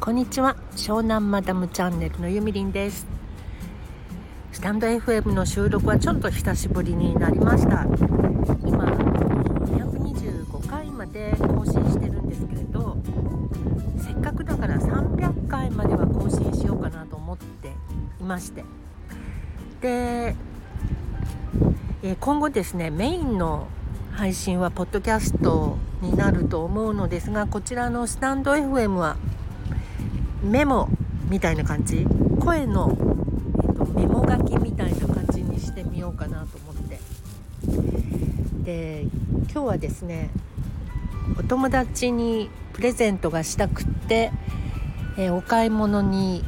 こんにちは。湘南マダムチャンネルのゆみりんです。スタンド FM の収録はちょっと久しぶりになりました。今225回まで更新してるんですけれどせっかくだから300回までは更新しようかなと思っていまして。で、え今後ですねメインの配信はポッドキャストになると思うのですがこちらのスタンド FM はメモみたいな感じ？声の、えーと、メモ書きみたいな感じにしてみようかなと思って。で今日はですねお友達にプレゼントがしたくって、えー、お買い物に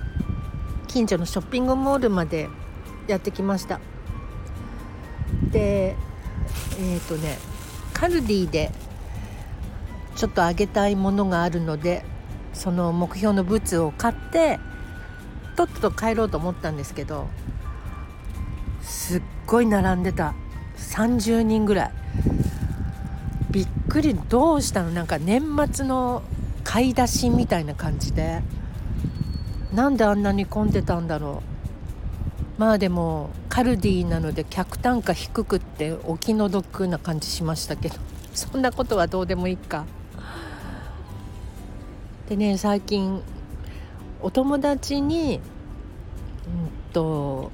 近所のショッピングモールまでやってきました。でえっ、ー、とねカルディでちょっとあげたいものがあるのでその目標のブツを買ってとっとと帰ろうと思ったんですけどすっごい並んでた。30人ぐらい。びっくりどうしたの？なんか年末の買い出しみたいな感じで。なんであんなに混んでたんだろう。まあでもカルディなので客単価低くってお気の毒な感じしましたけど。そんなことはどうでもいいか。でね最近お友達に、うんと、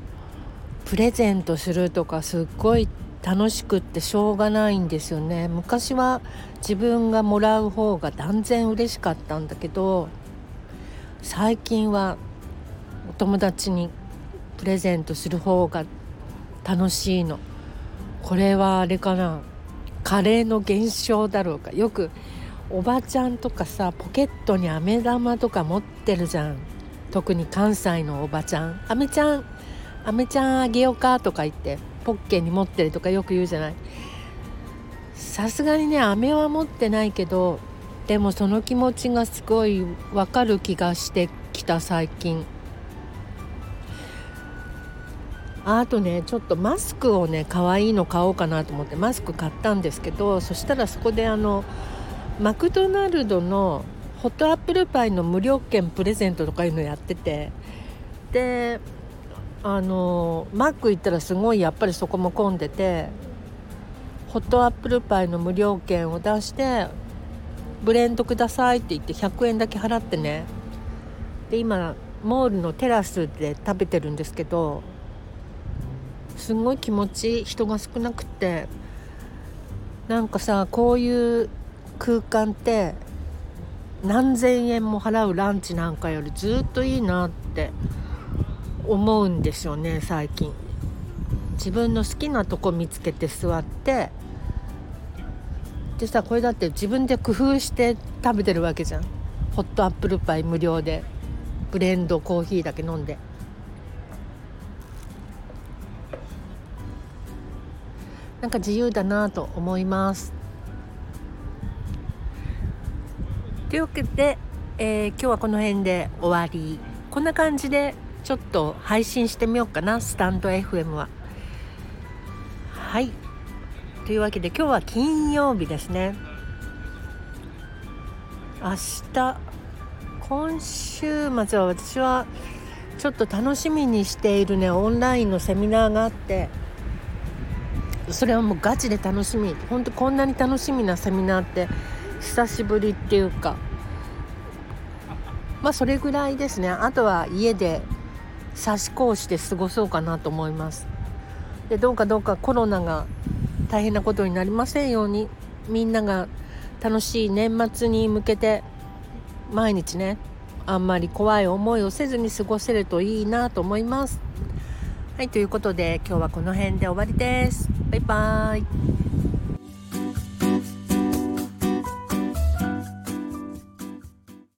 プレゼントするとかすっごい楽しくってしょうがないんですよね。昔は自分がもらう方が断然嬉しかったんだけど最近はお友達にプレゼントする方が楽しいの。これはあれかな。カレーの現象だろうか。よくおばちゃんとかさポケットに飴玉とか持ってるじゃん。特に関西のおばちゃん「飴ちゃん飴ちゃんあげようか」とか言ってポッケに持ってるとかよく言うじゃない。さすがにね飴は持ってないけどでもその気持ちがすごいわかる気がしてきた最近。あとねちょっとマスクをね可愛いの買おうかなと思ってマスク買ったんですけどそしたらそこであのマクドナルドのホットアップルパイの無料券プレゼントとかいうのやってて。であのマック行ったらすごいやっぱりそこも混んでてホットアップルパイの無料券を出してブレンドくださいって言って100円だけ払ってね。で今モールのテラスで食べてるんですけどすごい気持ちいい人が少なくて。なんかさこういう空間って何千円も払うランチなんかよりずっといいなって思うんですよね最近。自分の好きなとこ見つけて座って。でさこれだって自分で工夫して食べてるわけじゃん。ホットアップルパイ無料で。ブレンドコーヒーだけ飲んで。なんか自由だなと思います。いうわけで、えー、今日はこの辺で終わり。こんな感じでちょっと配信してみようかな。スタンド FM は。はい。というわけで今日は金曜日ですね。明日今週末は私はちょっと楽しみにしているねオンラインのセミナーがあって。それはもうガチで楽しみ。本当こんなに楽しみなセミナーって久しぶりっていうか。まあそれぐらいですね。あとは家で差し子をして過ごそうかなと思います。でどうかどうかコロナが大変なことになりませんようにみんなが楽しい年末に向けて毎日ねあんまり怖い思いをせずに過ごせるといいなと思います。はいということで今日はこの辺で終わりです。バイバーイ。